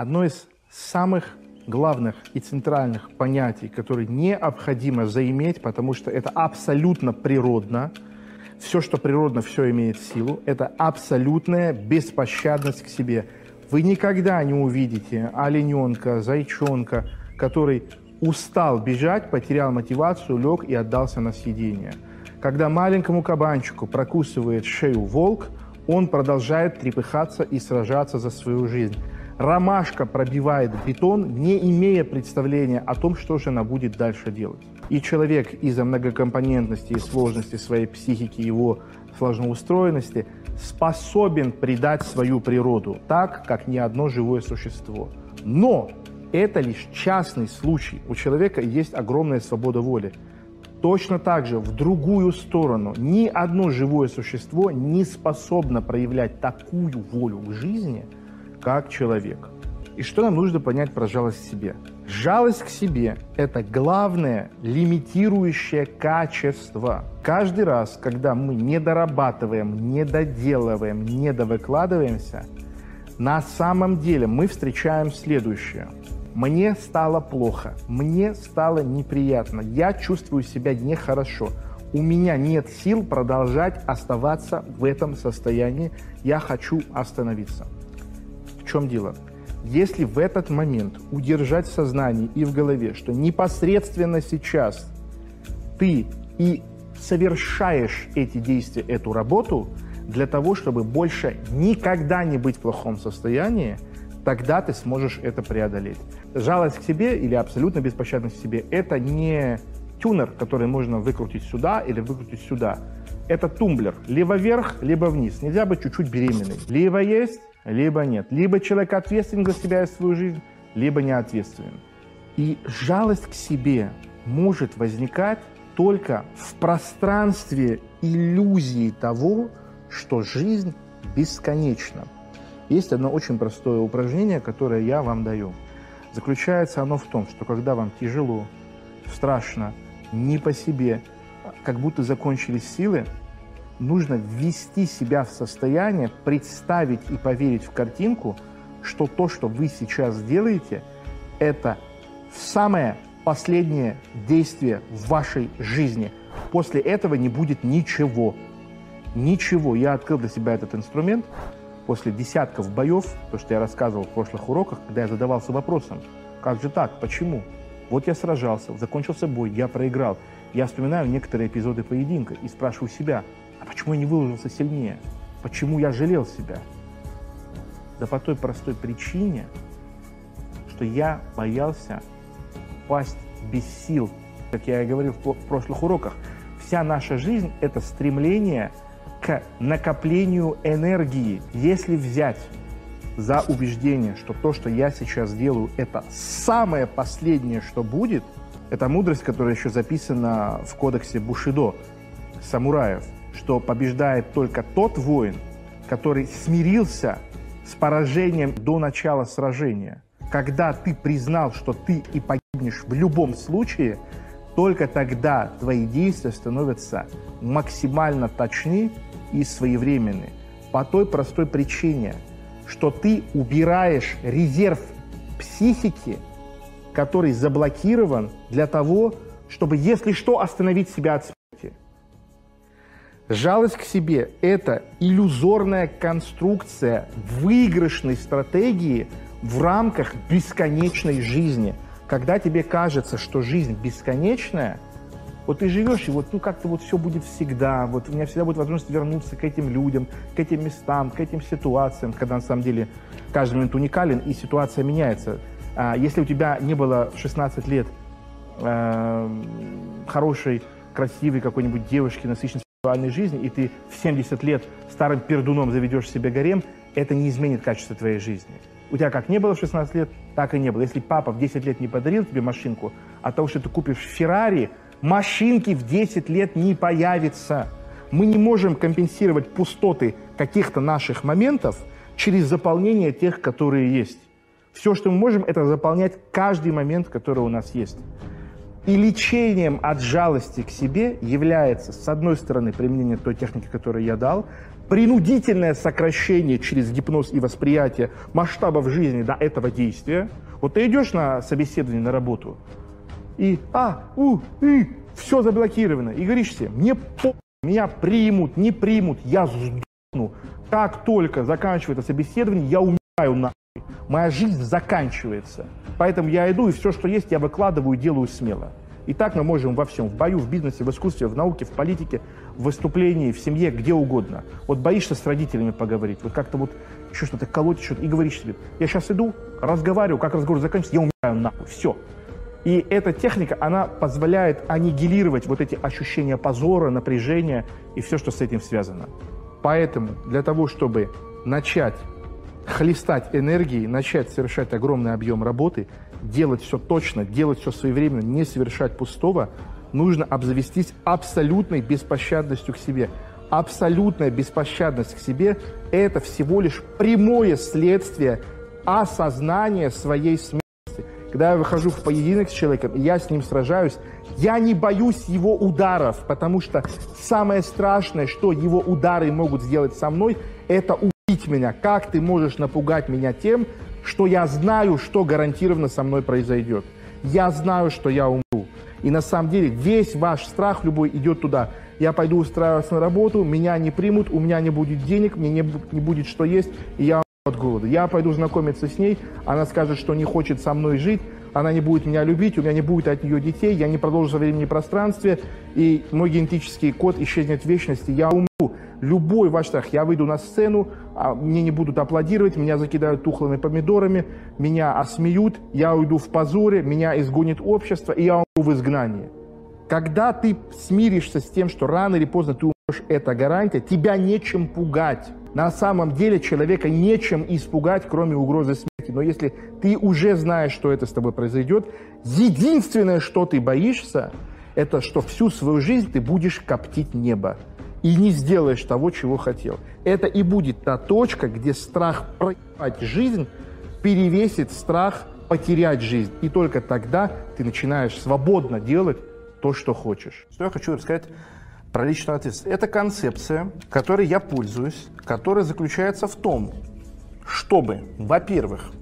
Одно из самых главных и центральных понятий, которые необходимо заиметь, потому что это абсолютно природно. Все, что природно, все имеет силу. Это абсолютная беспощадность к себе. Вы никогда не увидите олененка, зайчонка, который устал бежать, потерял мотивацию, лег и отдался на съедение. Когда маленькому кабанчику прокусывает шею волк, он продолжает трепыхаться и сражаться за свою жизнь. Ромашка пробивает бетон, не имея представления о том, что же она будет дальше делать. И человек из-за многокомпонентности и сложности своей психики, его сложноустроенности, способен предать свою природу так, как ни одно живое существо. Но это лишь частный случай. У человека есть огромная свобода воли. Точно так же в другую сторону ни одно живое существо не способно проявлять такую волю к жизни – как человек. И что нам нужно понять про жалость к себе? Жалость к себе – это главное лимитирующее качество. Каждый раз, когда мы не дорабатываем, не доделываем, не довыкладываемся, на самом деле мы встречаем следующее. Мне стало плохо, мне стало неприятно, я чувствую себя нехорошо, у меня нет сил продолжать оставаться в этом состоянии, я хочу остановиться чем дело? Если в этот момент удержать в сознании и в голове, что непосредственно сейчас ты и совершаешь эти действия, эту работу, для того, чтобы больше никогда не быть в плохом состоянии, тогда ты сможешь это преодолеть. Жалость к себе или абсолютно беспощадность к себе – это не тюнер, который можно выкрутить сюда или выкрутить сюда. Это тумблер. Либо вверх, либо вниз. Нельзя быть чуть-чуть беременной. Либо есть, либо нет. Либо человек ответственен за себя и свою жизнь, либо не ответственен. И жалость к себе может возникать только в пространстве иллюзии того, что жизнь бесконечна. Есть одно очень простое упражнение, которое я вам даю. Заключается оно в том, что когда вам тяжело, страшно, не по себе, как будто закончились силы, нужно ввести себя в состояние, представить и поверить в картинку, что то, что вы сейчас делаете, это самое последнее действие в вашей жизни. После этого не будет ничего. Ничего. Я открыл для себя этот инструмент после десятков боев, то, что я рассказывал в прошлых уроках, когда я задавался вопросом, как же так, почему? Вот я сражался, закончился бой, я проиграл. Я вспоминаю некоторые эпизоды поединка и спрашиваю себя – а почему я не выложился сильнее? Почему я жалел себя? Да по той простой причине, что я боялся пасть без сил. Как я и говорил в прошлых уроках, вся наша жизнь – это стремление к накоплению энергии. Если взять за убеждение, что то, что я сейчас делаю, это самое последнее, что будет, это мудрость, которая еще записана в кодексе Бушидо самураев – что побеждает только тот воин, который смирился с поражением до начала сражения. Когда ты признал, что ты и погибнешь в любом случае, только тогда твои действия становятся максимально точны и своевременны. По той простой причине, что ты убираешь резерв психики, который заблокирован для того, чтобы, если что, остановить себя от Жалость к себе – это иллюзорная конструкция выигрышной стратегии в рамках бесконечной жизни. Когда тебе кажется, что жизнь бесконечная, вот ты живешь, и вот ну как-то вот все будет всегда, вот у меня всегда будет возможность вернуться к этим людям, к этим местам, к этим ситуациям, когда на самом деле каждый момент уникален и ситуация меняется. А если у тебя не было в 16 лет э, хорошей, красивой какой-нибудь девушки, насыщенной сексуальной жизни, и ты в 70 лет старым пердуном заведешь себе гарем, это не изменит качество твоей жизни. У тебя как не было в 16 лет, так и не было. Если папа в 10 лет не подарил тебе машинку, от того, что ты купишь Феррари, машинки в 10 лет не появится. Мы не можем компенсировать пустоты каких-то наших моментов через заполнение тех, которые есть. Все, что мы можем, это заполнять каждый момент, который у нас есть. И лечением от жалости к себе является, с одной стороны, применение той техники, которую я дал, принудительное сокращение через гипноз и восприятие масштабов жизни до этого действия. Вот ты идешь на собеседование на работу, и а, у, и, все заблокировано. И говоришь себе, мне по меня примут, не примут, я сдохну. Как только заканчивается собеседование, я умираю нахуй. Моя жизнь заканчивается. Поэтому я иду, и все, что есть, я выкладываю и делаю смело. И так мы можем во всем. В бою, в бизнесе, в искусстве, в науке, в политике, в выступлении, в семье, где угодно. Вот боишься с родителями поговорить, вот как-то вот еще что-то колоть, что-то, и говоришь себе, я сейчас иду, разговариваю, как разговор заканчивается, я умираю нахуй, все. И эта техника, она позволяет аннигилировать вот эти ощущения позора, напряжения и все, что с этим связано. Поэтому для того, чтобы начать хлестать энергией, начать совершать огромный объем работы, делать все точно, делать все своевременно, не совершать пустого, нужно обзавестись абсолютной беспощадностью к себе. Абсолютная беспощадность к себе – это всего лишь прямое следствие осознания своей смерти. Когда я выхожу в поединок с человеком, и я с ним сражаюсь, я не боюсь его ударов, потому что самое страшное, что его удары могут сделать со мной, это убить меня. Как ты можешь напугать меня тем, что я знаю, что гарантированно со мной произойдет? Я знаю, что я умру. И на самом деле весь ваш страх любой идет туда. Я пойду устраиваться на работу, меня не примут, у меня не будет денег, мне не, не будет что есть, и я от голода. Я пойду знакомиться с ней, она скажет, что не хочет со мной жить, она не будет меня любить, у меня не будет от нее детей, я не продолжу во времени и пространстве, и мой генетический код исчезнет в вечности, я умру. Любой ваш страх, я выйду на сцену, а мне не будут аплодировать, меня закидают тухлыми помидорами, меня осмеют, я уйду в позоре, меня изгонит общество, и я умру в изгнании. Когда ты смиришься с тем, что рано или поздно ты умрешь, это гарантия, тебя нечем пугать. На самом деле человека нечем испугать, кроме угрозы смерти. Но если ты уже знаешь, что это с тобой произойдет, единственное, что ты боишься, это что всю свою жизнь ты будешь коптить небо и не сделаешь того, чего хотел. Это и будет та точка, где страх проебать жизнь перевесит страх потерять жизнь. И только тогда ты начинаешь свободно делать то, что хочешь. Что я хочу рассказать про личную ответственность. Это концепция, которой я пользуюсь, которая заключается в том, чтобы, во-первых,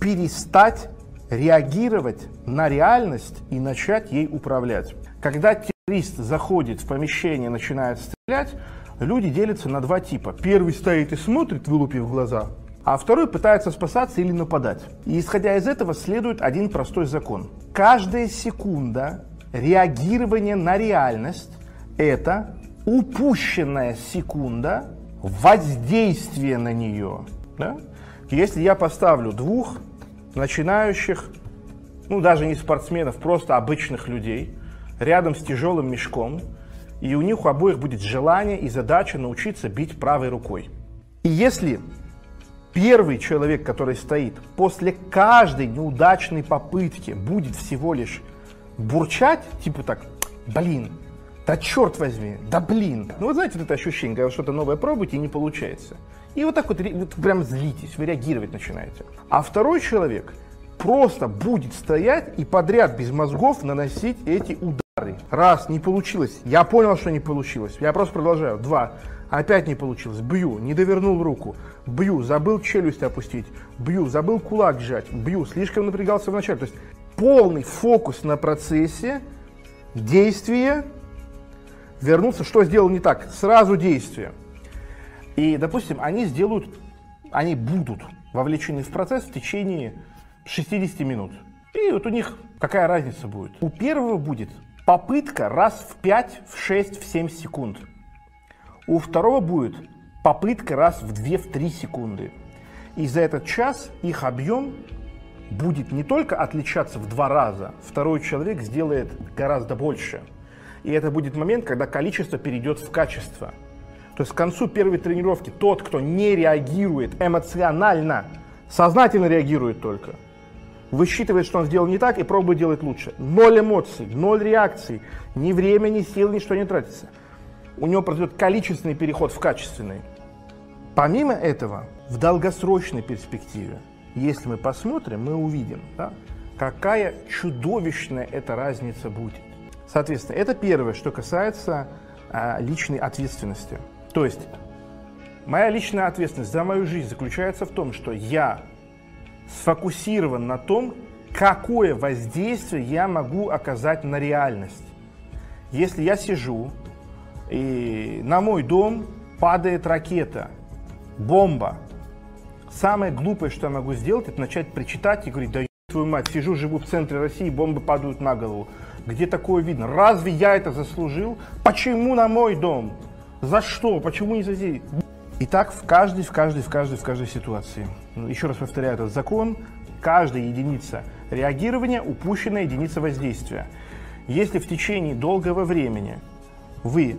перестать реагировать на реальность и начать ей управлять. Когда террорист заходит в помещение и начинает стрелять, люди делятся на два типа. Первый стоит и смотрит, вылупив глаза, а второй пытается спасаться или нападать. И исходя из этого следует один простой закон. Каждая секунда реагирования на реальность это упущенная секунда воздействия на нее. Да? Если я поставлю двух начинающих, ну даже не спортсменов, просто обычных людей, рядом с тяжелым мешком, и у них у обоих будет желание и задача научиться бить правой рукой. И если первый человек, который стоит, после каждой неудачной попытки будет всего лишь бурчать, типа так, блин, да черт возьми, да блин. Ну вот знаете, вот это ощущение, когда вы что-то новое пробуете и не получается. И вот так вот, вот прям злитесь, вы реагировать начинаете. А второй человек просто будет стоять и подряд без мозгов наносить эти удары. Раз, не получилось, я понял, что не получилось, я просто продолжаю. Два, опять не получилось, бью, не довернул руку, бью, забыл челюсть опустить, бью, забыл кулак сжать, бью, слишком напрягался вначале. То есть полный фокус на процессе, действия, вернуться, что сделал не так, сразу действие. И, допустим, они сделают, они будут вовлечены в процесс в течение 60 минут. И вот у них какая разница будет? У первого будет попытка раз в 5, в 6, в 7 секунд. У второго будет попытка раз в 2, в 3 секунды. И за этот час их объем будет не только отличаться в два раза, второй человек сделает гораздо больше – и это будет момент, когда количество перейдет в качество. То есть к концу первой тренировки тот, кто не реагирует эмоционально, сознательно реагирует только, высчитывает, что он сделал не так и пробует делать лучше. Ноль эмоций, ноль реакций, ни время, ни сил, ничто не тратится. У него произойдет количественный переход в качественный. Помимо этого, в долгосрочной перспективе, если мы посмотрим, мы увидим, да, какая чудовищная эта разница будет. Соответственно, это первое, что касается а, личной ответственности. То есть Моя личная ответственность за мою жизнь заключается в том, что я сфокусирован на том, какое воздействие я могу оказать на реальность. Если я сижу, и на мой дом падает ракета, бомба, самое глупое, что я могу сделать, это начать причитать и говорить, да твою мать, сижу, живу в центре России, бомбы падают на голову. Где такое видно? Разве я это заслужил? Почему на мой дом? За что? Почему не за здесь? И так в каждой, в каждой, в каждой, в каждой ситуации. Ну, еще раз повторяю этот закон. Каждая единица реагирования – упущенная единица воздействия. Если в течение долгого времени вы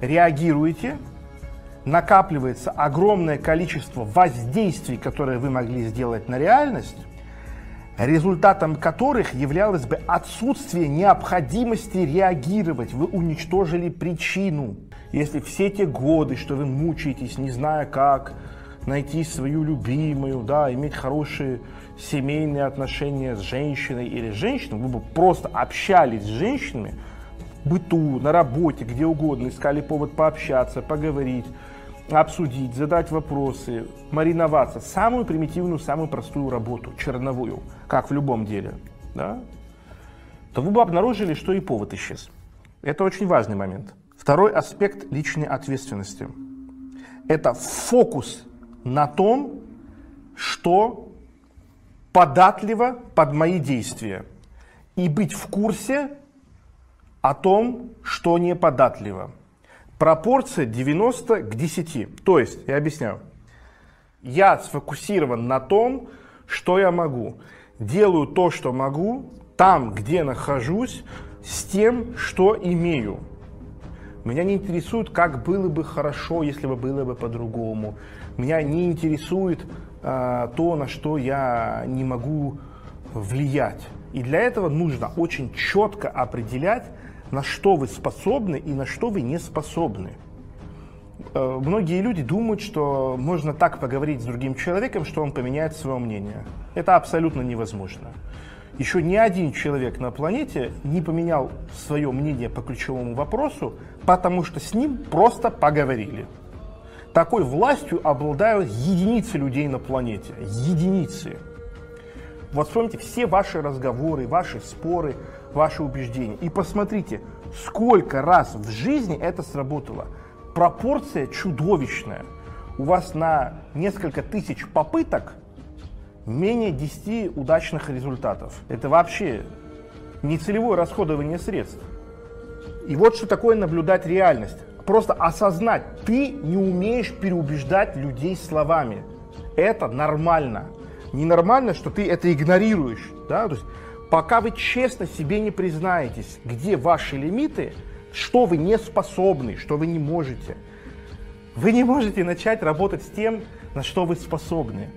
реагируете, накапливается огромное количество воздействий, которые вы могли сделать на реальность, результатом которых являлось бы отсутствие необходимости реагировать. Вы уничтожили причину. Если все те годы, что вы мучаетесь, не зная как найти свою любимую, да, иметь хорошие семейные отношения с женщиной или женщиной, вы бы просто общались с женщинами быту, на работе, где угодно, искали повод пообщаться, поговорить, обсудить, задать вопросы, мариноваться. Самую примитивную, самую простую работу, черновую, как в любом деле, да, то вы бы обнаружили, что и повод исчез. Это очень важный момент. Второй аспект личной ответственности – это фокус на том, что податливо под мои действия, и быть в курсе о том, что не податливо. Пропорция 90 к 10. То есть, я объясняю, я сфокусирован на том, что я могу. Делаю то, что могу, там, где нахожусь, с тем, что имею. Меня не интересует, как было бы хорошо, если бы было бы по-другому. Меня не интересует э, то, на что я не могу влиять. И для этого нужно очень четко определять, на что вы способны и на что вы не способны. Э, многие люди думают, что можно так поговорить с другим человеком, что он поменяет свое мнение. Это абсолютно невозможно еще ни один человек на планете не поменял свое мнение по ключевому вопросу, потому что с ним просто поговорили. Такой властью обладают единицы людей на планете. Единицы. Вот вспомните все ваши разговоры, ваши споры, ваши убеждения. И посмотрите, сколько раз в жизни это сработало. Пропорция чудовищная. У вас на несколько тысяч попыток – менее 10 удачных результатов. Это вообще не целевое расходование средств. И вот что такое наблюдать реальность. Просто осознать, ты не умеешь переубеждать людей словами. Это нормально. Ненормально, что ты это игнорируешь. Да? То есть, пока вы честно себе не признаетесь, где ваши лимиты, что вы не способны, что вы не можете, вы не можете начать работать с тем, на что вы способны.